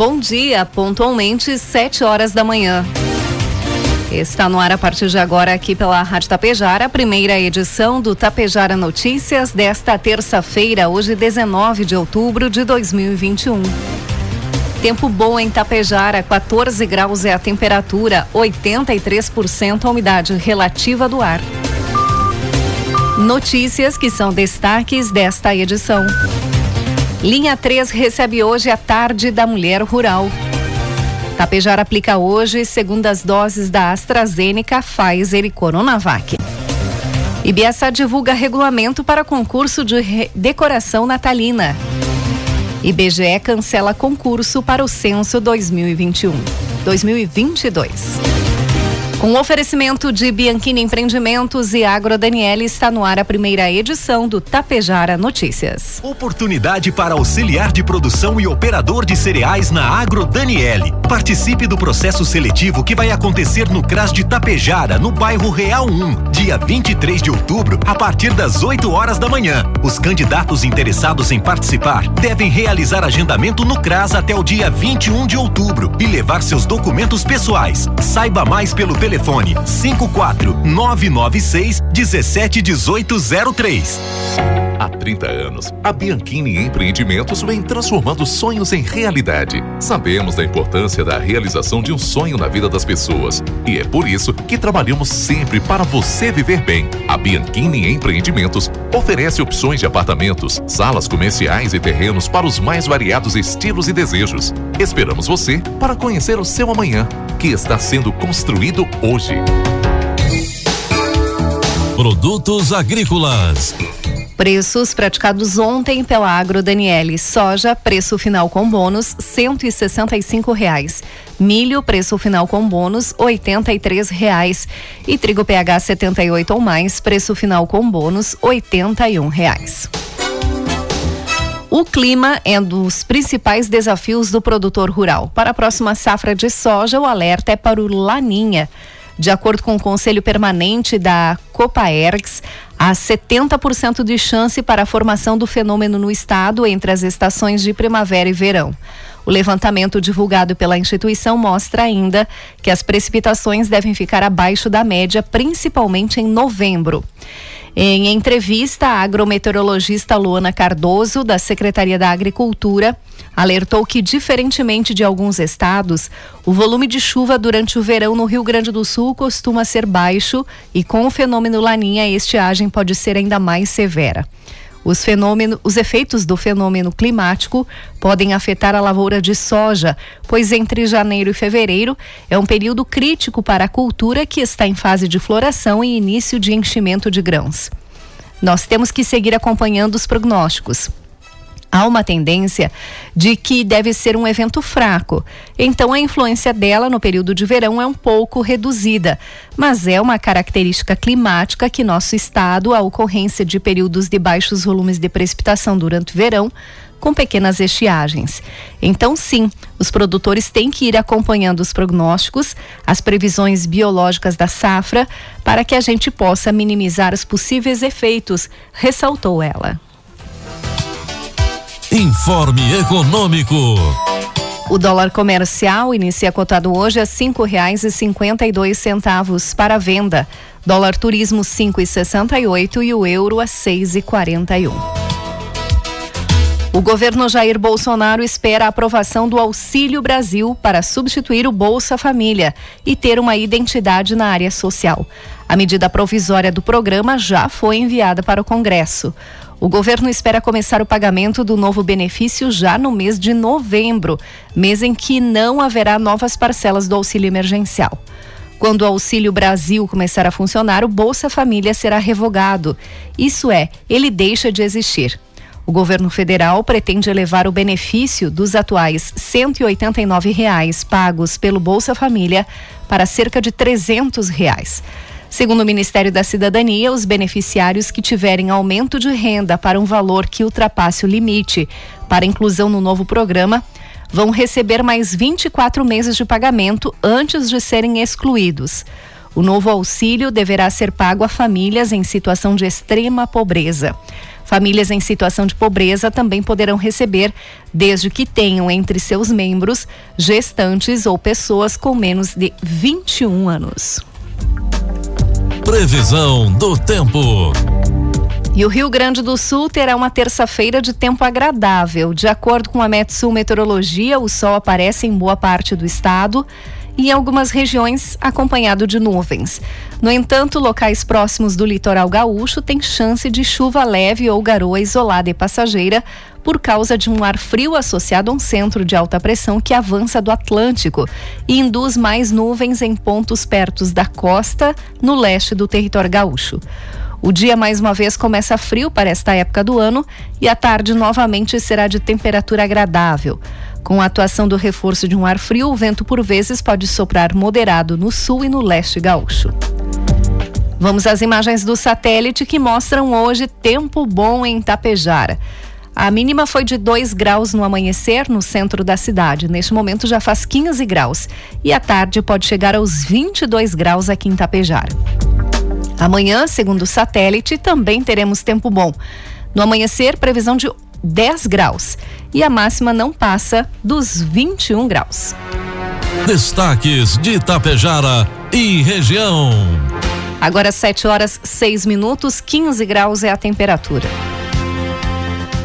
Bom dia, pontualmente 7 horas da manhã. Está no ar a partir de agora aqui pela Rádio Tapejara, a primeira edição do Tapejara Notícias desta terça-feira, hoje 19 de outubro de 2021. Tempo bom em Tapejara, 14 graus é a temperatura, 83% a umidade relativa do ar. Notícias que são destaques desta edição. Linha 3 recebe hoje a tarde da mulher rural. Tapejar aplica hoje segundas doses da AstraZeneca, Pfizer e Coronavac. Ibiaçá divulga regulamento para concurso de decoração natalina. IBGE cancela concurso para o censo 2021. 2022. Com oferecimento de Bianchini Empreendimentos e Agro Daniele está no ar a primeira edição do Tapejara Notícias. Oportunidade para auxiliar de produção e operador de cereais na Agro Daniele. Participe do processo seletivo que vai acontecer no CRAS de Tapejara, no bairro Real 1, dia 23 de outubro, a partir das 8 horas da manhã. Os candidatos interessados em participar devem realizar agendamento no CRAS até o dia 21 de outubro e levar seus documentos pessoais. Saiba mais pelo telefone telefone 54 996 171803. Há 30 anos, a Bianchini Empreendimentos vem transformando sonhos em realidade. Sabemos da importância da realização de um sonho na vida das pessoas e é por isso que trabalhamos sempre para você viver bem. A Bianchini Empreendimentos oferece opções de apartamentos, salas comerciais e terrenos para os mais variados estilos e desejos. Esperamos você para conhecer o seu amanhã, que está sendo construído hoje. Produtos agrícolas. Preços praticados ontem pela Agro Daniele. Soja, preço final com bônus, cento e reais. Milho, preço final com bônus, oitenta e reais. E trigo PH 78 ou mais, preço final com bônus, oitenta e reais. O clima é um dos principais desafios do produtor rural. Para a próxima safra de soja, o alerta é para o Laninha. De acordo com o Conselho Permanente da Copaergs, há 70% de chance para a formação do fenômeno no estado entre as estações de primavera e verão. O levantamento divulgado pela instituição mostra ainda que as precipitações devem ficar abaixo da média, principalmente em novembro. Em entrevista, a agrometeorologista Luana Cardoso, da Secretaria da Agricultura, alertou que, diferentemente de alguns estados, o volume de chuva durante o verão no Rio Grande do Sul costuma ser baixo e, com o fenômeno Laninha, a estiagem pode ser ainda mais severa. Os, fenômeno, os efeitos do fenômeno climático podem afetar a lavoura de soja, pois entre janeiro e fevereiro é um período crítico para a cultura que está em fase de floração e início de enchimento de grãos. Nós temos que seguir acompanhando os prognósticos há uma tendência de que deve ser um evento fraco. Então, a influência dela no período de verão é um pouco reduzida, mas é uma característica climática que nosso estado, a ocorrência de períodos de baixos volumes de precipitação durante o verão, com pequenas estiagens. Então, sim, os produtores têm que ir acompanhando os prognósticos, as previsões biológicas da safra, para que a gente possa minimizar os possíveis efeitos, ressaltou ela. Informe Econômico. O dólar comercial inicia cotado hoje a cinco reais e cinquenta e dois centavos para venda. Dólar turismo cinco e sessenta e oito e o euro a seis e quarenta e um. O governo Jair Bolsonaro espera a aprovação do Auxílio Brasil para substituir o Bolsa Família e ter uma identidade na área social. A medida provisória do programa já foi enviada para o Congresso. O governo espera começar o pagamento do novo benefício já no mês de novembro, mês em que não haverá novas parcelas do auxílio emergencial. Quando o Auxílio Brasil começar a funcionar, o Bolsa Família será revogado. Isso é, ele deixa de existir. O governo federal pretende elevar o benefício dos atuais 189 reais pagos pelo Bolsa Família para cerca de 300 reais. Segundo o Ministério da Cidadania, os beneficiários que tiverem aumento de renda para um valor que ultrapasse o limite para inclusão no novo programa vão receber mais 24 meses de pagamento antes de serem excluídos. O novo auxílio deverá ser pago a famílias em situação de extrema pobreza. Famílias em situação de pobreza também poderão receber, desde que tenham entre seus membros gestantes ou pessoas com menos de 21 anos. Previsão do tempo. E o Rio Grande do Sul terá uma terça-feira de tempo agradável. De acordo com a Metsul Meteorologia, o sol aparece em boa parte do estado e em algumas regiões acompanhado de nuvens. No entanto, locais próximos do litoral gaúcho têm chance de chuva leve ou garoa isolada e passageira por causa de um ar frio associado a um centro de alta pressão que avança do Atlântico e induz mais nuvens em pontos perto da costa no leste do território gaúcho. O dia mais uma vez começa frio para esta época do ano e a tarde novamente será de temperatura agradável. Com a atuação do reforço de um ar frio, o vento por vezes pode soprar moderado no sul e no leste gaúcho. Vamos às imagens do satélite que mostram hoje tempo bom em Tapejara. A mínima foi de 2 graus no amanhecer no centro da cidade. Neste momento já faz 15 graus. E à tarde pode chegar aos 22 graus aqui em Tapejara. Amanhã, segundo o satélite, também teremos tempo bom. No amanhecer, previsão de 10 graus. E a máxima não passa dos 21 graus. Destaques de Itapejara e região. Agora 7 horas 6 minutos, 15 graus é a temperatura.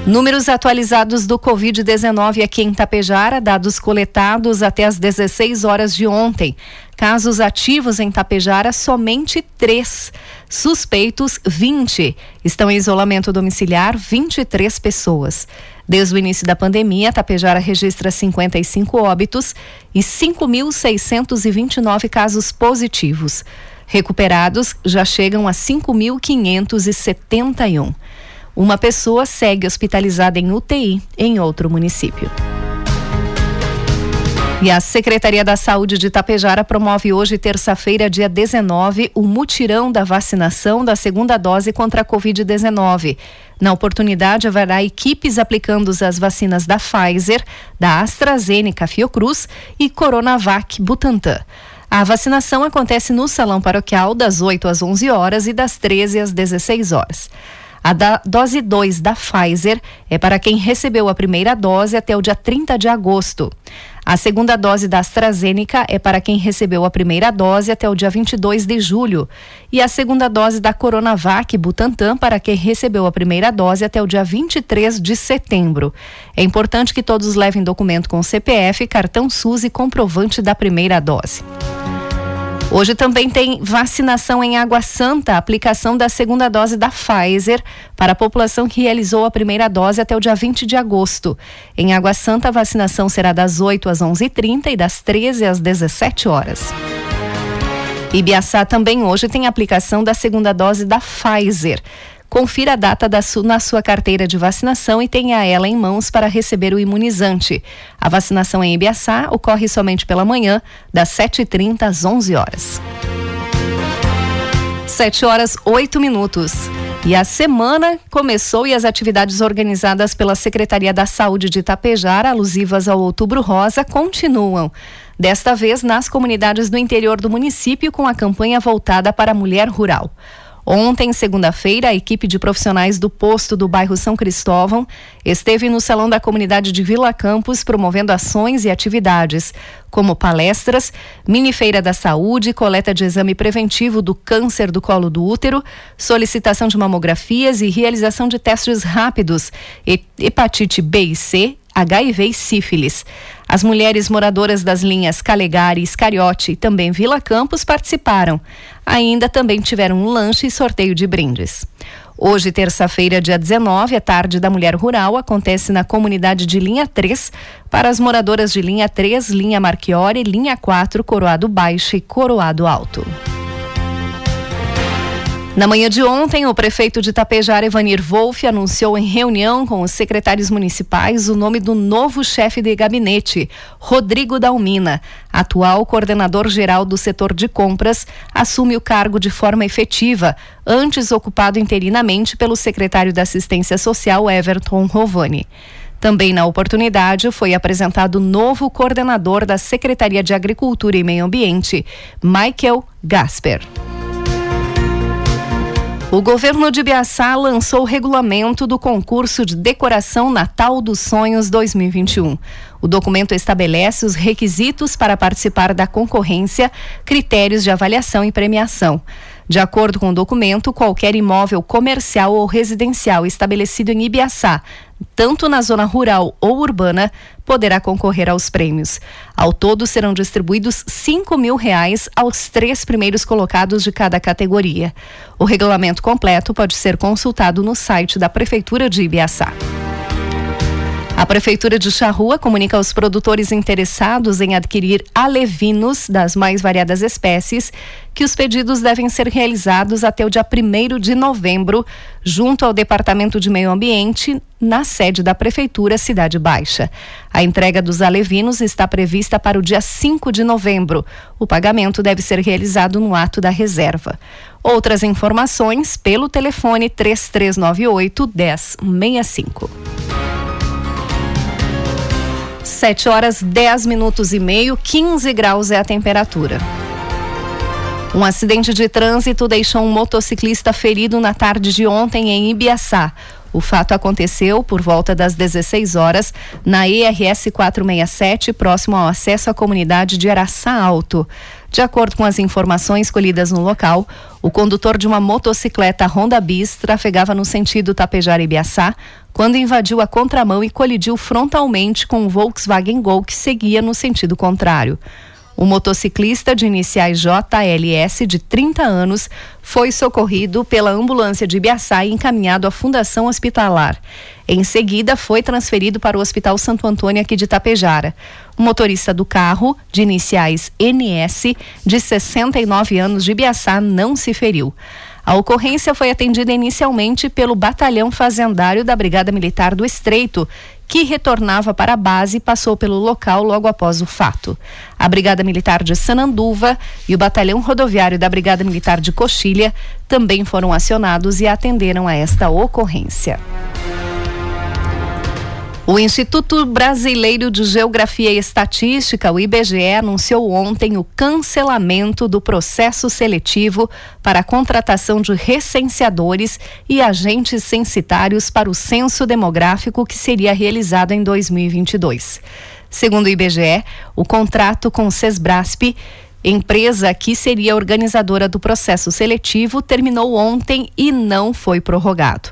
Números atualizados do Covid-19 aqui em Tapejara, dados coletados até as 16 horas de ontem. Casos ativos em Tapejara, somente três. Suspeitos, 20. Estão em isolamento domiciliar, 23 pessoas. Desde o início da pandemia, Tapejara registra 55 óbitos e 5.629 casos positivos. Recuperados já chegam a 5.571. Uma pessoa segue hospitalizada em UTI em outro município. E a Secretaria da Saúde de Itapejara promove hoje, terça-feira, dia 19, o mutirão da vacinação da segunda dose contra a Covid-19. Na oportunidade, haverá equipes aplicando as vacinas da Pfizer, da AstraZeneca Fiocruz e Coronavac Butantan. A vacinação acontece no Salão Paroquial das 8 às 11 horas e das 13 às 16 horas. A da dose 2 da Pfizer é para quem recebeu a primeira dose até o dia 30 de agosto. A segunda dose da AstraZeneca é para quem recebeu a primeira dose até o dia 22 de julho. E a segunda dose da Coronavac Butantan para quem recebeu a primeira dose até o dia 23 de setembro. É importante que todos levem documento com CPF, cartão SUS e comprovante da primeira dose. Hoje também tem vacinação em Água Santa, aplicação da segunda dose da Pfizer para a população que realizou a primeira dose até o dia 20 de agosto. Em Água Santa, a vacinação será das 8 às 11h30 e das 13 às 17 horas. Ibiaçá também hoje tem aplicação da segunda dose da Pfizer. Confira a data da su, na sua carteira de vacinação e tenha ela em mãos para receber o imunizante. A vacinação em Ibiaçá ocorre somente pela manhã, das 7h30 às 11 horas. 7 horas 8 minutos. E a semana começou e as atividades organizadas pela Secretaria da Saúde de Itapejara, alusivas ao Outubro Rosa, continuam. Desta vez nas comunidades do interior do município, com a campanha voltada para a mulher rural. Ontem, segunda-feira, a equipe de profissionais do posto do bairro São Cristóvão esteve no salão da comunidade de Vila Campos promovendo ações e atividades, como palestras, mini feira da saúde, coleta de exame preventivo do câncer do colo do útero, solicitação de mamografias e realização de testes rápidos, hepatite B e C, HIV e sífilis. As mulheres moradoras das linhas Calegari, Iscariote e também Vila Campos participaram. Ainda também tiveram um lanche e sorteio de brindes. Hoje, terça-feira, dia 19, a tarde da mulher rural acontece na comunidade de linha 3 para as moradoras de linha 3, linha Marchiori, linha 4, Coroado Baixo e Coroado Alto. Na manhã de ontem, o prefeito de Tapejara, Evanir Wolff, anunciou em reunião com os secretários municipais o nome do novo chefe de gabinete, Rodrigo Dalmina. Atual coordenador geral do setor de compras, assume o cargo de forma efetiva, antes ocupado interinamente pelo secretário da Assistência Social, Everton Rovani. Também na oportunidade foi apresentado o novo coordenador da Secretaria de Agricultura e Meio Ambiente, Michael Gasper. O governo de Biaçá lançou o regulamento do concurso de decoração Natal dos Sonhos 2021. O documento estabelece os requisitos para participar da concorrência, critérios de avaliação e premiação. De acordo com o documento, qualquer imóvel comercial ou residencial estabelecido em Ibiaçá, tanto na zona rural ou urbana, poderá concorrer aos prêmios. Ao todo, serão distribuídos cinco mil reais aos três primeiros colocados de cada categoria. O regulamento completo pode ser consultado no site da Prefeitura de Ibiaçá. A Prefeitura de Charrua comunica aos produtores interessados em adquirir alevinos das mais variadas espécies que os pedidos devem ser realizados até o dia 1 de novembro, junto ao Departamento de Meio Ambiente, na sede da Prefeitura Cidade Baixa. A entrega dos alevinos está prevista para o dia 5 de novembro. O pagamento deve ser realizado no ato da reserva. Outras informações pelo telefone 3398 1065. 7 horas 10 minutos e meio, 15 graus é a temperatura. Um acidente de trânsito deixou um motociclista ferido na tarde de ontem em Ibiaçá. O fato aconteceu por volta das 16 horas na ERS 467, próximo ao acesso à comunidade de Araçá Alto. De acordo com as informações colhidas no local, o condutor de uma motocicleta Honda Bis trafegava no sentido Tapejara-Ibiaçá quando invadiu a contramão e colidiu frontalmente com um Volkswagen Gol que seguia no sentido contrário. O motociclista de iniciais JLS, de 30 anos, foi socorrido pela ambulância de Ibiaçá e encaminhado à Fundação Hospitalar. Em seguida, foi transferido para o Hospital Santo Antônio aqui de Tapejara. O motorista do carro, de iniciais NS, de 69 anos de Ibiaçá, não se feriu. A ocorrência foi atendida inicialmente pelo Batalhão Fazendário da Brigada Militar do Estreito, que retornava para a base e passou pelo local logo após o fato. A Brigada Militar de Sananduva e o Batalhão Rodoviário da Brigada Militar de Coxilha também foram acionados e atenderam a esta ocorrência. O Instituto Brasileiro de Geografia e Estatística, o IBGE, anunciou ontem o cancelamento do processo seletivo para a contratação de recenseadores e agentes censitários para o censo demográfico que seria realizado em 2022. Segundo o IBGE, o contrato com o Sesbrasp empresa que seria organizadora do processo seletivo terminou ontem e não foi prorrogado.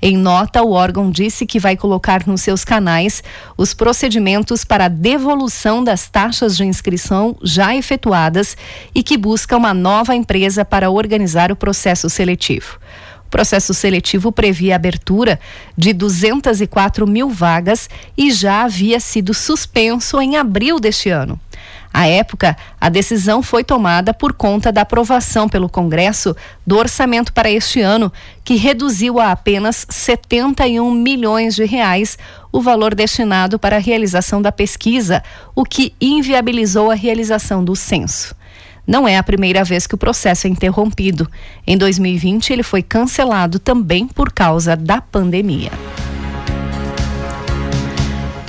Em nota, o órgão disse que vai colocar nos seus canais os procedimentos para devolução das taxas de inscrição já efetuadas e que busca uma nova empresa para organizar o processo seletivo. O processo seletivo previa a abertura de 204 mil vagas e já havia sido suspenso em abril deste ano. À época, a decisão foi tomada por conta da aprovação pelo Congresso do orçamento para este ano, que reduziu a apenas 71 milhões de reais o valor destinado para a realização da pesquisa, o que inviabilizou a realização do censo. Não é a primeira vez que o processo é interrompido. Em 2020, ele foi cancelado também por causa da pandemia.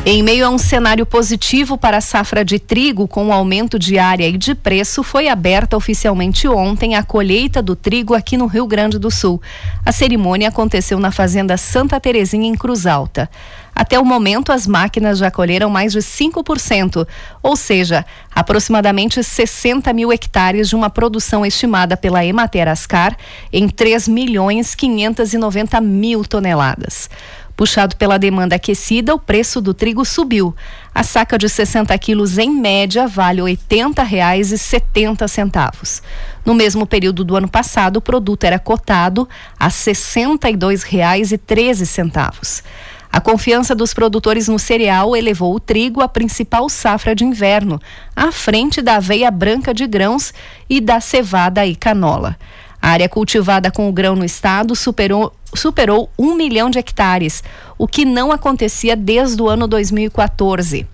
Em meio a um cenário positivo para a safra de trigo, com o aumento de área e de preço, foi aberta oficialmente ontem a colheita do trigo aqui no Rio Grande do Sul. A cerimônia aconteceu na Fazenda Santa Terezinha, em Cruz Alta. Até o momento, as máquinas já colheram mais de 5%, ou seja, aproximadamente 60 mil hectares de uma produção estimada pela Emater Ascar em 3 milhões 590 mil toneladas. Puxado pela demanda aquecida, o preço do trigo subiu. A saca de 60 quilos, em média, vale R$ 80,70. No mesmo período do ano passado, o produto era cotado a R$ 62,13. A confiança dos produtores no cereal elevou o trigo à principal safra de inverno, à frente da aveia branca de grãos e da cevada e canola. A área cultivada com o grão no estado superou, superou um milhão de hectares, o que não acontecia desde o ano 2014.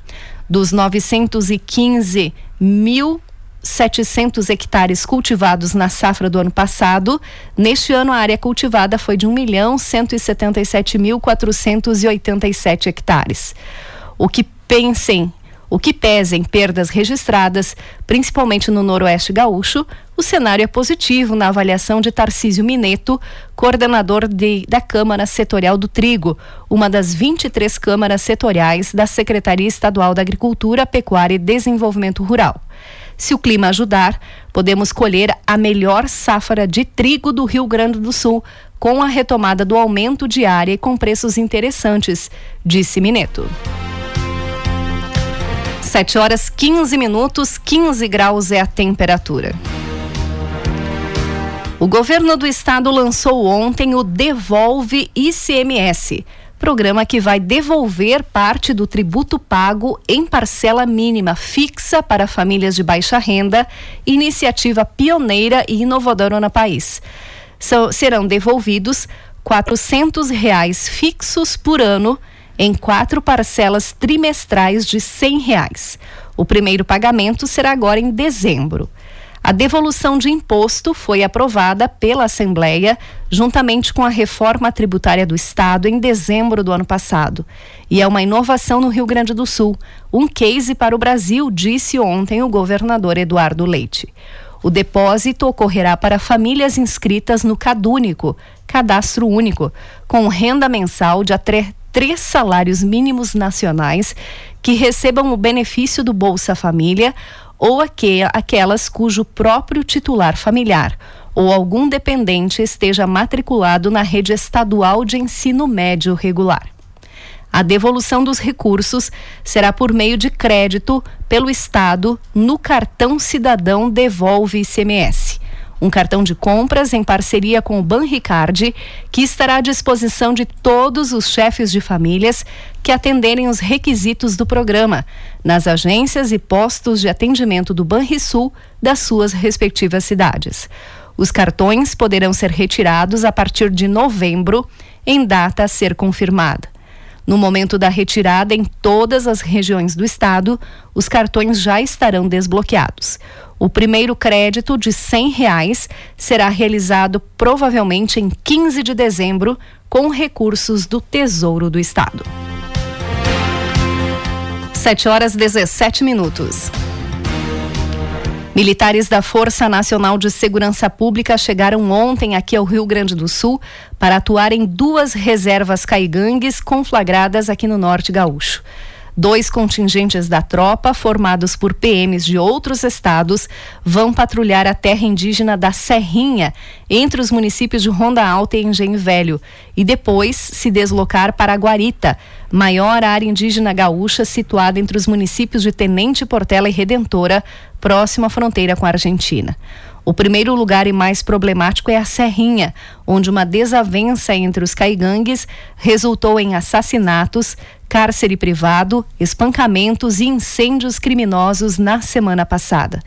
Dos 915 mil 700 hectares cultivados na safra do ano passado. Neste ano, a área cultivada foi de 1 milhão 177 mil 487 hectares. O que pensem, o que pesem perdas registradas, principalmente no Noroeste Gaúcho, o cenário é positivo na avaliação de Tarcísio Mineto, coordenador de, da Câmara Setorial do Trigo, uma das 23 câmaras setoriais da Secretaria Estadual da Agricultura, Pecuária e Desenvolvimento Rural. Se o clima ajudar, podemos colher a melhor safra de trigo do Rio Grande do Sul, com a retomada do aumento de área e com preços interessantes, disse Mineto. 7 horas 15 minutos, 15 graus é a temperatura. O governo do estado lançou ontem o Devolve ICMS programa que vai devolver parte do tributo pago em parcela mínima fixa para famílias de baixa renda, iniciativa pioneira e inovadora no país. São, serão devolvidos R$ reais fixos por ano em quatro parcelas trimestrais de R$ reais. O primeiro pagamento será agora em dezembro. A devolução de imposto foi aprovada pela Assembleia juntamente com a reforma tributária do Estado em dezembro do ano passado. E é uma inovação no Rio Grande do Sul, um case para o Brasil, disse ontem o governador Eduardo Leite. O depósito ocorrerá para famílias inscritas no CadÚnico, Cadastro Único, com renda mensal de até três salários mínimos nacionais que recebam o benefício do Bolsa Família ou aquelas cujo próprio titular familiar ou algum dependente esteja matriculado na rede estadual de ensino médio regular. A devolução dos recursos será por meio de crédito pelo Estado no cartão cidadão Devolve ICMS um cartão de compras em parceria com o Banricard, que estará à disposição de todos os chefes de famílias que atenderem os requisitos do programa, nas agências e postos de atendimento do Banrisul das suas respectivas cidades. Os cartões poderão ser retirados a partir de novembro, em data a ser confirmada. No momento da retirada em todas as regiões do estado, os cartões já estarão desbloqueados. O primeiro crédito de R$ reais será realizado provavelmente em 15 de dezembro com recursos do Tesouro do Estado. 7 horas 17 minutos. Militares da Força Nacional de Segurança Pública chegaram ontem aqui ao Rio Grande do Sul para atuar em duas reservas caigangues conflagradas aqui no Norte Gaúcho. Dois contingentes da tropa, formados por PMs de outros estados, vão patrulhar a terra indígena da Serrinha, entre os municípios de Ronda Alta e Engenho Velho, e depois se deslocar para Guarita, maior área indígena gaúcha situada entre os municípios de Tenente Portela e Redentora, próximo à fronteira com a Argentina. O primeiro lugar e mais problemático é a Serrinha, onde uma desavença entre os caigangues resultou em assassinatos, cárcere privado, espancamentos e incêndios criminosos na semana passada.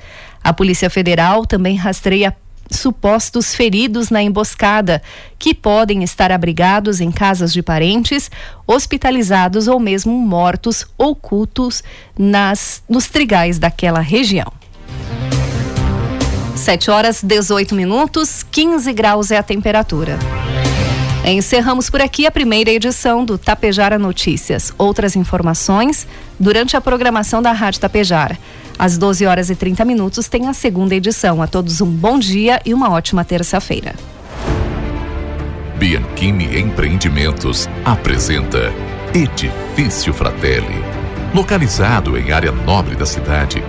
A Polícia Federal também rastreia supostos feridos na emboscada, que podem estar abrigados em casas de parentes, hospitalizados ou mesmo mortos ocultos nas nos trigais daquela região. 7 horas 18 minutos, 15 graus é a temperatura. Encerramos por aqui a primeira edição do Tapejara Notícias. Outras informações durante a programação da Rádio Tapejara. Às 12 horas e 30 minutos tem a segunda edição. A todos um bom dia e uma ótima terça-feira. Bianchini Empreendimentos apresenta Edifício Fratelli. Localizado em área nobre da cidade,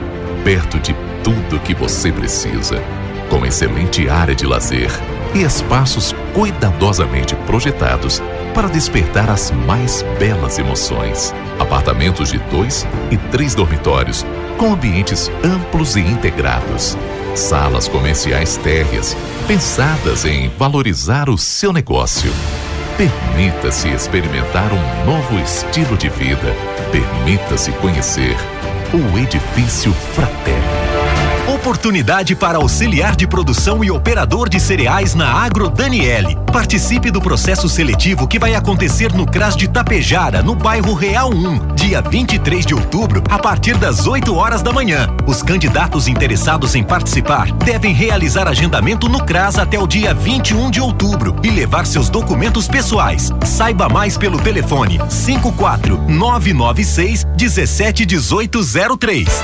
perto de tudo que você precisa, com excelente área de lazer e espaços cuidadosamente projetados para despertar as mais belas emoções. Apartamentos de dois e três dormitórios, com ambientes amplos e integrados. Salas comerciais térreas, pensadas em valorizar o seu negócio. Permita-se experimentar um novo estilo de vida. Permita-se conhecer o Edifício Fraterno. Oportunidade para auxiliar de produção e operador de cereais na Agro Daniele. Participe do processo seletivo que vai acontecer no CRAS de Tapejara, no bairro Real 1, dia 23 de outubro, a partir das 8 horas da manhã. Os candidatos interessados em participar devem realizar agendamento no CRAS até o dia 21 de outubro e levar seus documentos pessoais. Saiba mais pelo telefone 54 996 171803.